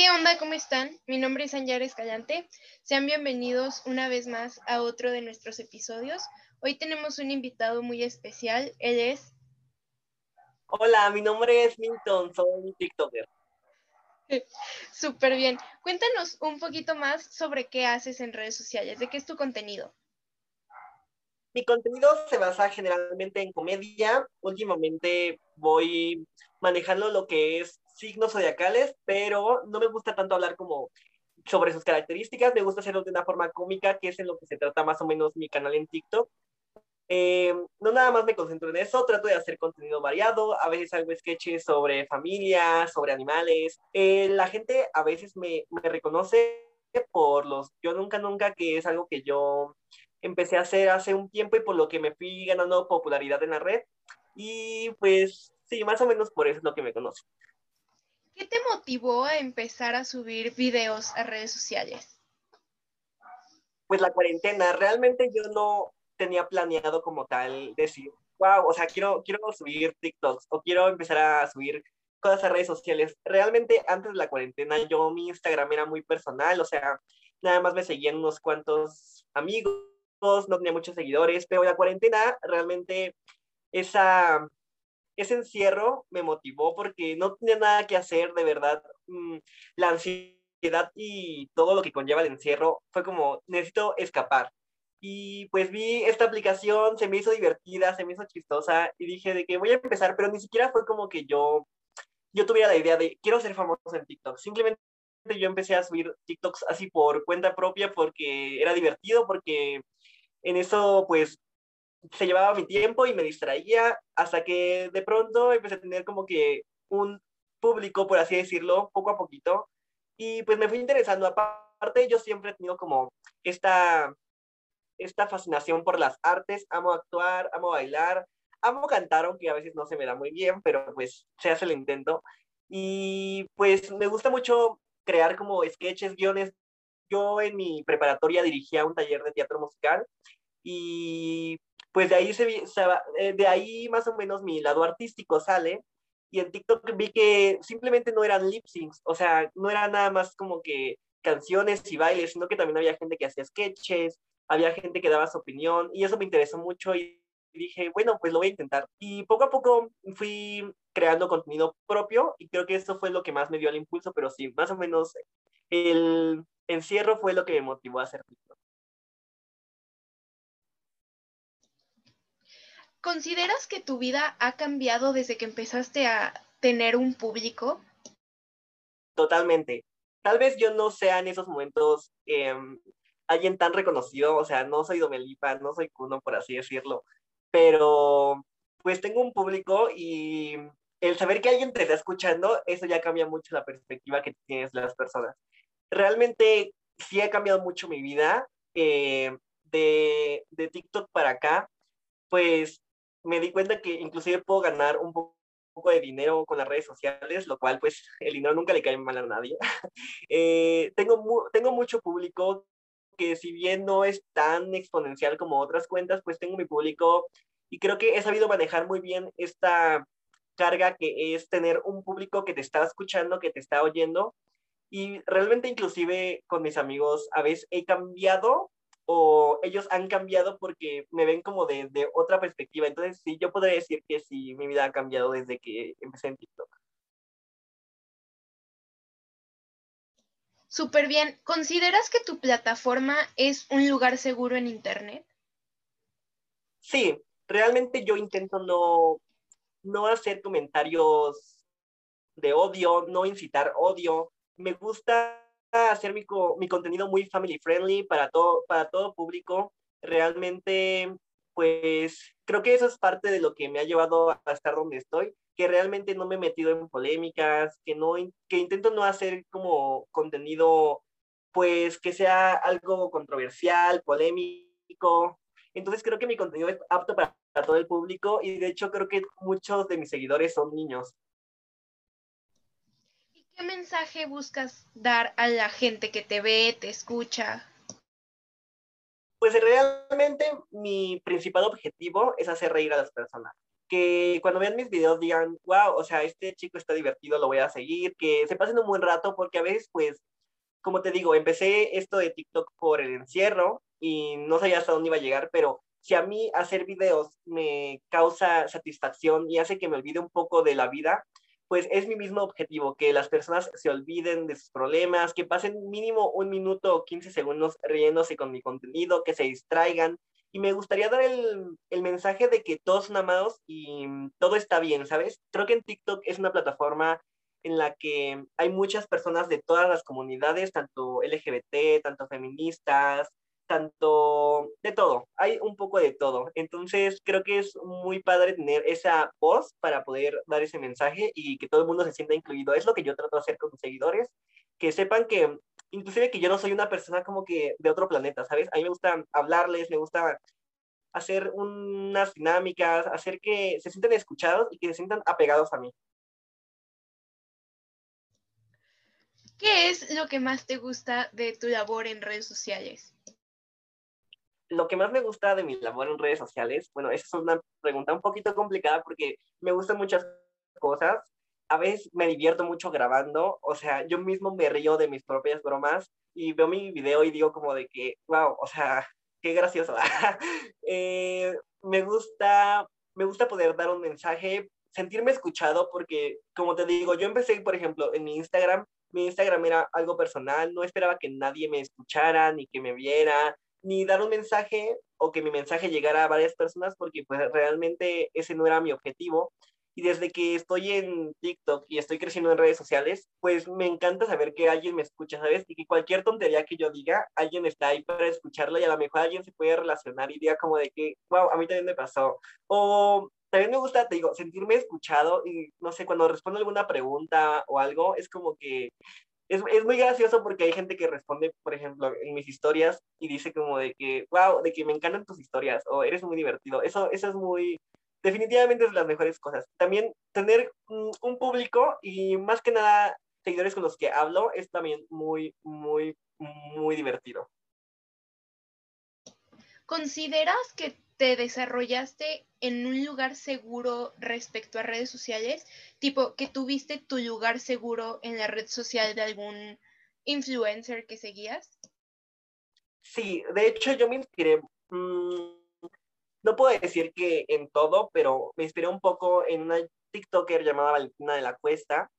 ¿Qué onda? ¿Cómo están? Mi nombre es Anyar Escallante. Sean bienvenidos una vez más a otro de nuestros episodios. Hoy tenemos un invitado muy especial. Él es. Hola, mi nombre es Minton, soy TikToker. Súper bien. Cuéntanos un poquito más sobre qué haces en redes sociales, de qué es tu contenido. Mi contenido se basa generalmente en comedia. Últimamente voy manejando lo que es signos zodiacales, pero no me gusta tanto hablar como sobre sus características, me gusta hacerlo de una forma cómica, que es en lo que se trata más o menos mi canal en TikTok. Eh, no nada más me concentro en eso, trato de hacer contenido variado, a veces hago sketches sobre familia, sobre animales. Eh, la gente a veces me, me reconoce por los yo nunca nunca, que es algo que yo empecé a hacer hace un tiempo y por lo que me fui ganando popularidad en la red. Y pues sí, más o menos por eso es lo que me conoce. ¿Qué te motivó a empezar a subir videos a redes sociales? Pues la cuarentena, realmente yo no tenía planeado como tal decir, wow, o sea, quiero, quiero subir TikToks o quiero empezar a subir cosas a redes sociales. Realmente antes de la cuarentena yo mi Instagram era muy personal, o sea, nada más me seguían unos cuantos amigos, no tenía muchos seguidores, pero la cuarentena realmente esa ese encierro me motivó porque no tenía nada que hacer, de verdad. Mm, la ansiedad y todo lo que conlleva el encierro fue como, necesito escapar. Y pues vi esta aplicación, se me hizo divertida, se me hizo chistosa y dije de que voy a empezar, pero ni siquiera fue como que yo, yo tuviera la idea de quiero ser famoso en TikTok. Simplemente yo empecé a subir TikToks así por cuenta propia porque era divertido, porque en eso pues se llevaba mi tiempo y me distraía hasta que de pronto empecé a tener como que un público, por así decirlo, poco a poquito. Y pues me fui interesando. Aparte, yo siempre he tenido como esta, esta fascinación por las artes. Amo actuar, amo bailar, amo cantar, aunque a veces no se me da muy bien, pero pues se hace el intento. Y pues me gusta mucho crear como sketches, guiones. Yo en mi preparatoria dirigía un taller de teatro musical y pues de ahí, se, eh, de ahí más o menos mi lado artístico sale. Y en TikTok vi que simplemente no eran lip syncs, o sea, no era nada más como que canciones y bailes, sino que también había gente que hacía sketches, había gente que daba su opinión, y eso me interesó mucho y dije, bueno, pues lo voy a intentar. Y poco a poco fui creando contenido propio y creo que eso fue lo que más me dio el impulso, pero sí, más o menos el encierro fue lo que me motivó a hacer TikTok. ¿Consideras que tu vida ha cambiado desde que empezaste a tener un público? Totalmente. Tal vez yo no sea en esos momentos em, alguien tan reconocido, o sea, no soy Domelipa, no soy Kuno, por así decirlo, pero pues tengo un público y el saber que alguien te está escuchando, eso ya cambia mucho la perspectiva que tienes de las personas. Realmente sí ha cambiado mucho mi vida eh, de, de TikTok para acá, pues me di cuenta que inclusive puedo ganar un poco de dinero con las redes sociales, lo cual pues el dinero nunca le cae mal a nadie. Eh, tengo, tengo mucho público que si bien no es tan exponencial como otras cuentas, pues tengo mi público y creo que he sabido manejar muy bien esta carga que es tener un público que te está escuchando, que te está oyendo. Y realmente inclusive con mis amigos a veces he cambiado o ellos han cambiado porque me ven como de, de, otra perspectiva. Entonces, sí, yo podría decir que sí, mi vida ha cambiado desde que empecé en TikTok. Súper bien. ¿Consideras que tu plataforma es un lugar seguro en Internet? Sí, realmente yo intento no, no hacer comentarios de odio, no incitar odio. Me gusta hacer mi, mi contenido muy family friendly para todo, para todo público. Realmente, pues creo que eso es parte de lo que me ha llevado a estar donde estoy, que realmente no me he metido en polémicas, que, no, que intento no hacer como contenido, pues que sea algo controversial, polémico. Entonces creo que mi contenido es apto para todo el público y de hecho creo que muchos de mis seguidores son niños. ¿Qué mensaje buscas dar a la gente que te ve, te escucha? Pues realmente mi principal objetivo es hacer reír a las personas. que cuando vean mis videos digan, wow, o sea, este chico está divertido, lo voy a seguir, que se pasen un buen rato, porque a veces, pues, como te digo, empecé esto de TikTok por el encierro y no sabía hasta dónde iba a llegar, pero si a mí hacer videos me causa satisfacción y hace que me olvide un poco de la vida, pues es mi mismo objetivo, que las personas se olviden de sus problemas, que pasen mínimo un minuto o 15 segundos riéndose con mi contenido, que se distraigan, y me gustaría dar el, el, mensaje de que todos son amados y todo está bien, ¿sabes? Creo que en TikTok es una plataforma en la que hay muchas personas de todas las comunidades, tanto LGBT, tanto feministas, tanto de todo, hay un poco de todo. Entonces creo que es muy padre tener esa voz para poder dar ese mensaje y que todo el mundo se sienta incluido. Es lo que yo trato de hacer con mis seguidores, que sepan que inclusive que yo no soy una persona como que de otro planeta, ¿sabes? A mí me gusta hablarles, me gusta hacer unas dinámicas, hacer que se sientan escuchados y que se sientan apegados a mí. ¿Qué es lo que más te gusta de tu labor en redes sociales? Lo que más me gusta de mi labor en redes sociales, bueno, esa es una pregunta un poquito complicada porque me gustan muchas cosas, a veces me divierto mucho grabando, o sea, yo mismo me río de mis propias bromas y veo mi video y digo como de que, wow, o sea, qué gracioso. eh, me gusta, me gusta poder dar un mensaje, sentirme escuchado porque, como te digo, yo empecé, por ejemplo, en mi Instagram, mi Instagram era algo personal, no esperaba que nadie me escuchara ni que me viera, ni dar un mensaje o que mi mensaje llegara a varias personas porque pues realmente ese no era mi objetivo y desde que estoy en TikTok y estoy creciendo en redes sociales, pues me encanta saber que alguien me escucha, ¿sabes? Y que cualquier tontería que yo diga, alguien está ahí para escucharlo y a lo mejor alguien se puede relacionar y diga como de que, wow, a mí también me pasó. O también me gusta, te digo, sentirme escuchado y no sé, cuando respondo alguna pregunta o algo, es como que es, es, muy gracioso porque hay gente que responde, por ejemplo, en mis historias y dice como de que, wow, de que me encantan tus historias o eres muy divertido. Eso, eso es muy, definitivamente es de las mejores cosas. También tener un público y más que nada seguidores con los que hablo es también muy, muy, muy divertido. ¿Consideras que te desarrollaste en un lugar seguro respecto a redes sociales? Tipo, que tuviste tu lugar seguro en la red social de algún influencer que seguías? Sí, de hecho yo me inspiré mmm, no puedo decir que en todo, pero me inspiré un poco en una TikToker llamada Valentina de la Cuesta.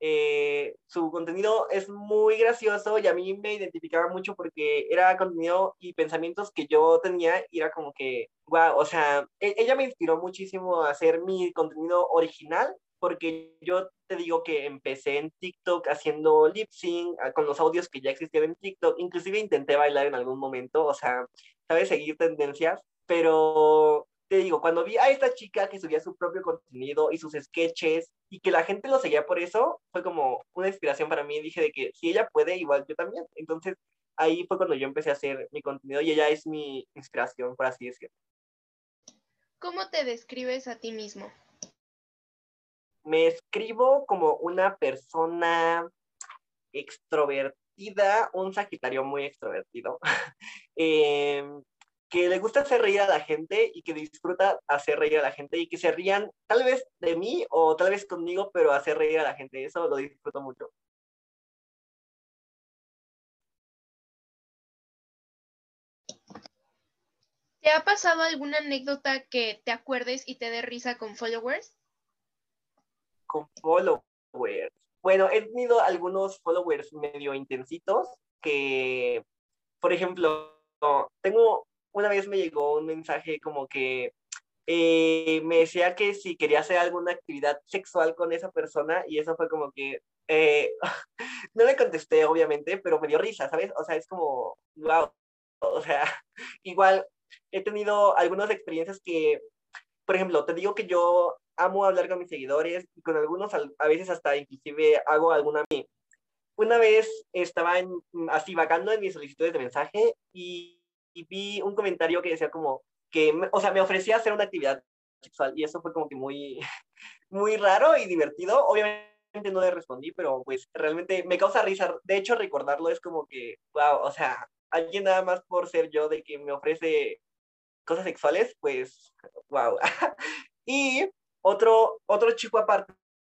Eh, su contenido es muy gracioso y a mí me identificaba mucho porque era contenido y pensamientos que yo tenía y era como que, wow, o sea, e-, ella me inspiró muchísimo a hacer mi contenido original porque yo te digo que empecé en TikTok haciendo lip sync ah, con los audios que ya existían en TikTok, inclusive intenté bailar en algún momento, o sea, sabes seguir tendencias pero te digo, cuando vi a esta chica que subía su propio contenido y sus sketches y que la gente lo seguía por eso, fue como una inspiración para mí. Dije de que si ella puede, igual yo también. Entonces ahí fue cuando yo empecé a hacer mi contenido y ella es mi inspiración, por así decirlo. ¿Cómo te describes a ti mismo? Me escribo como una persona extrovertida, un Sagitario muy extrovertido. eh, que le gusta hacer reír a la gente y que disfruta hacer reír a la gente y que se rían tal vez de mí o tal vez conmigo, pero hacer reír a la gente. Eso lo disfruto mucho. ¿Te ha pasado alguna anécdota que te acuerdes y te dé risa con followers? Con followers. Bueno, he tenido algunos followers medio intensitos que, por ejemplo, tengo una vez me llegó un mensaje como que eh, me decía que si quería hacer alguna actividad sexual con esa persona y eso fue como que eh, no le contesté obviamente, pero me dio risa, ¿sabes? O sea, es como, wow, o sea, igual he tenido algunas experiencias que, por ejemplo, te digo que yo amo hablar con mis seguidores y con algunos a veces hasta inclusive hago alguna una vez estaba en, así vagando en mis solicitudes de mensaje y y vi un comentario que decía como que, o sea, me ofrecía hacer una actividad sexual y eso fue como que muy, muy raro y divertido. Obviamente no le respondí, pero pues realmente me causa risa. De hecho, recordarlo es como que, wow, o sea, alguien nada más por ser yo de que me ofrece cosas sexuales, pues, wow. y otro, otro chico aparte,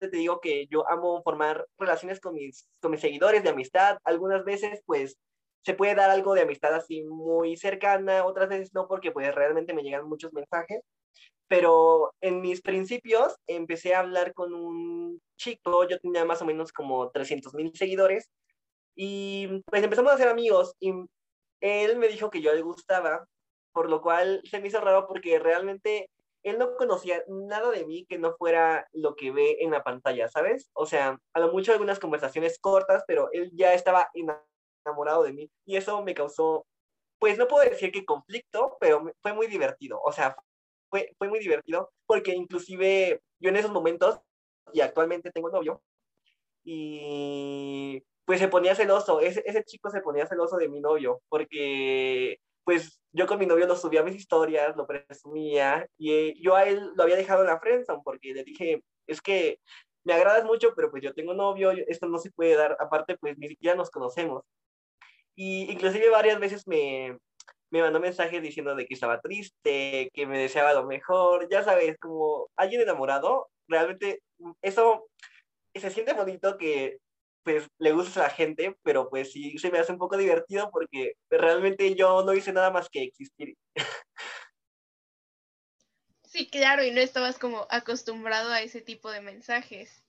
te digo que yo amo formar relaciones con mis, con mis seguidores de amistad. Algunas veces, pues, se puede dar algo de amistad así muy cercana, otras veces no, porque pues realmente me llegan muchos mensajes. Pero en mis principios empecé a hablar con un chico, yo tenía más o menos como 300 mil seguidores, y pues empezamos a ser amigos y él me dijo que yo le gustaba, por lo cual se me hizo raro porque realmente él no conocía nada de mí que no fuera lo que ve en la pantalla, ¿sabes? O sea, a lo mucho algunas conversaciones cortas, pero él ya estaba enamorado de mí y eso me causó, pues no puedo decir que conflicto, pero fue muy divertido, o sea, fue, fue muy divertido porque inclusive yo en esos momentos, y actualmente tengo novio, y pues se ponía celoso, ese, ese chico se ponía celoso de mi novio, porque pues yo con mi novio lo subía a mis historias, lo presumía, y eh, yo a él lo había dejado en la friendzone, porque le dije, es que me agradas mucho, pero pues yo tengo novio, esto no se puede dar, aparte pues ni siquiera nos conocemos. Y inclusive varias veces me, me mandó mensajes diciendo de que estaba triste, que me deseaba lo mejor, ya sabes, como alguien enamorado, realmente eso se siente bonito que pues le gusta a la gente, pero pues sí se me hace un poco divertido porque realmente yo no hice nada más que existir. Sí, claro, y no estabas como acostumbrado a ese tipo de mensajes.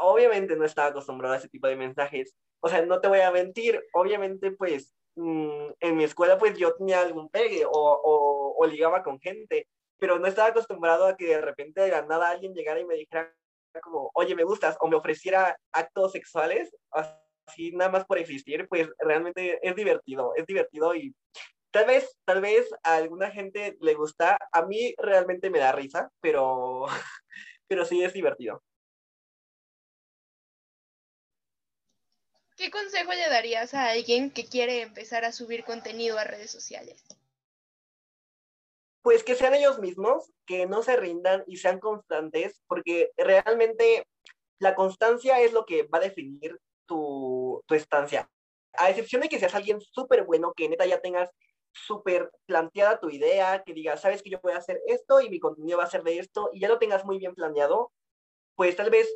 Obviamente no estaba acostumbrado a ese tipo de mensajes. O sea, no te voy a mentir, obviamente pues mm, en mi escuela pues yo tenía algún pegue o, o, ligaba con gente, pero no estaba acostumbrado a que de repente de la nada alguien llegara y me dijera como, oye, me gustas, o me ofreciera actos sexuales, así nada más por existir, pues realmente es divertido, es divertido y tal vez, tal vez a alguna gente le gusta, a mí realmente me da risa, pero, pero sí es divertido. ¿Qué consejo le darías a alguien que quiere empezar a subir contenido a redes sociales? pues que sean ellos mismos, que no se rindan y sean constantes, porque realmente la constancia es lo que va a definir tu, estancia. A excepción de que seas alguien súper bueno, que neta ya tengas súper planteada tu idea, que digas, sabes que yo voy a hacer esto y mi contenido va a ser de esto, y ya lo tengas muy bien planeado, pues tal vez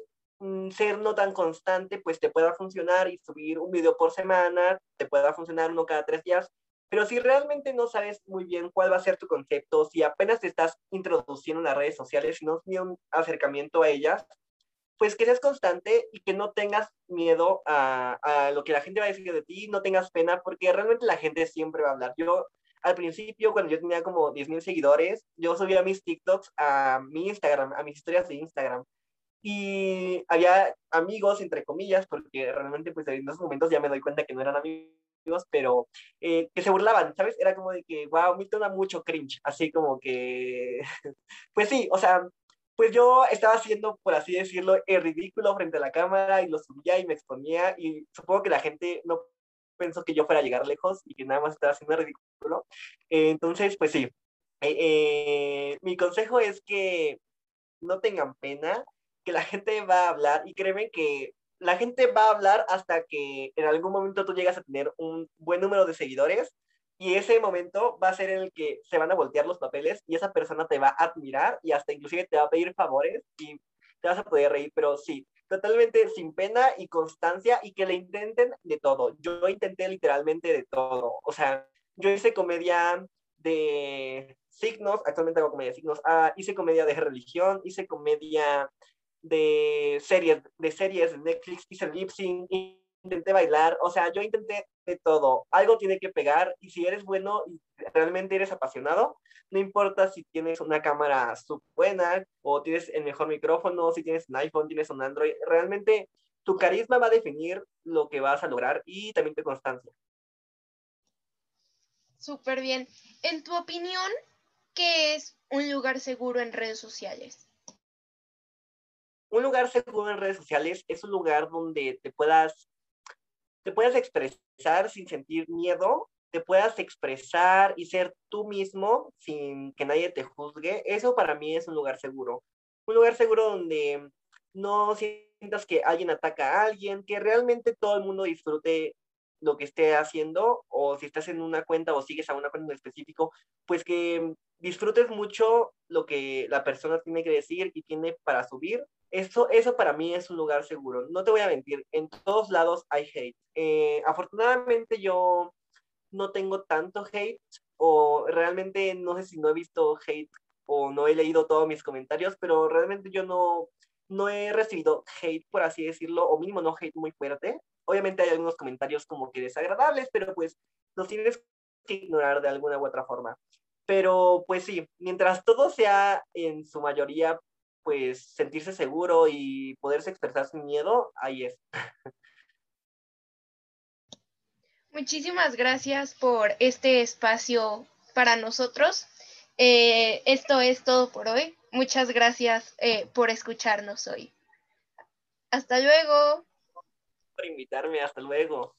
ser no tan constante, pues te pueda funcionar y subir un video por semana, te pueda funcionar uno cada tres días, pero si realmente no sabes muy bien cuál va a ser tu concepto, si apenas te estás introduciendo en las redes sociales, si no tienes un acercamiento a ellas, pues que seas constante y que no tengas miedo a, a, lo que la gente va a decir de ti, no tengas pena, porque realmente la gente siempre va a hablar. Yo al principio, cuando yo tenía como 10.000 seguidores, yo subía mis TikToks a mi Instagram, a mis historias de Instagram. Y había amigos, entre comillas, porque realmente pues en esos momentos ya me doy cuenta que no eran amigos pero eh, que se burlaban, ¿sabes? Era como de que, wow, me da mucho cringe, así como que, pues sí, o sea, pues yo estaba haciendo, por así decirlo, el ridículo frente a la cámara y lo subía y me exponía y supongo que la gente no pensó que yo fuera a llegar lejos y que nada más estaba haciendo el ridículo. Eh, entonces, pues sí, eh, mi consejo es que no tengan pena, que la gente va a hablar y créeme que la gente va a hablar hasta que en algún momento tú llegas a tener un buen número de seguidores y ese momento va a ser en el que se van a voltear los papeles y esa persona te va a admirar y hasta inclusive te va a pedir favores y te vas a poder reír, pero sí, totalmente sin pena y constancia y que le intenten de todo. Yo intenté literalmente de todo, o sea, yo hice comedia de signos, actualmente hago comedia de signos, ah, hice comedia de religión, hice comedia de series, de series de Netflix, hice lip sync, intenté bailar, o sea, yo intenté de todo. Algo tiene que pegar y si eres bueno y realmente eres apasionado, no importa si tienes una cámara súper buena o tienes el mejor micrófono, si tienes un iPhone, tienes un Android, realmente tu carisma va a definir lo que vas a lograr y también tu constancia. Súper bien. En tu opinión, ¿qué es un lugar seguro en redes sociales? Un lugar seguro en redes sociales es un lugar donde te puedas, te puedas expresar sin sentir miedo, te puedas expresar y ser tú mismo sin que nadie te juzgue. Eso para mí es un lugar seguro. Un lugar seguro donde no sientas que alguien ataca a alguien, que realmente todo el mundo disfrute lo que esté haciendo o si estás en una cuenta o sigues a una cuenta en específico, pues que disfrutes mucho lo que la persona tiene que decir y tiene para subir. Eso, eso para mí es un lugar seguro. No te voy a mentir, en todos lados hay hate. Eh, afortunadamente yo no tengo tanto hate o realmente no sé si no he visto hate o no he leído todos mis comentarios, pero realmente yo no, no he recibido hate, por así decirlo, o mínimo no hate muy fuerte. Obviamente hay algunos comentarios como que desagradables, pero pues los tienes que ignorar de alguna u otra forma. Pero pues sí, mientras todo sea en su mayoría, pues sentirse seguro y poderse expresar sin miedo, ahí es. Muchísimas gracias por este espacio para nosotros. Eh, esto es todo por hoy. Muchas gracias eh, por escucharnos hoy. Hasta luego. Por invitarme, hasta luego.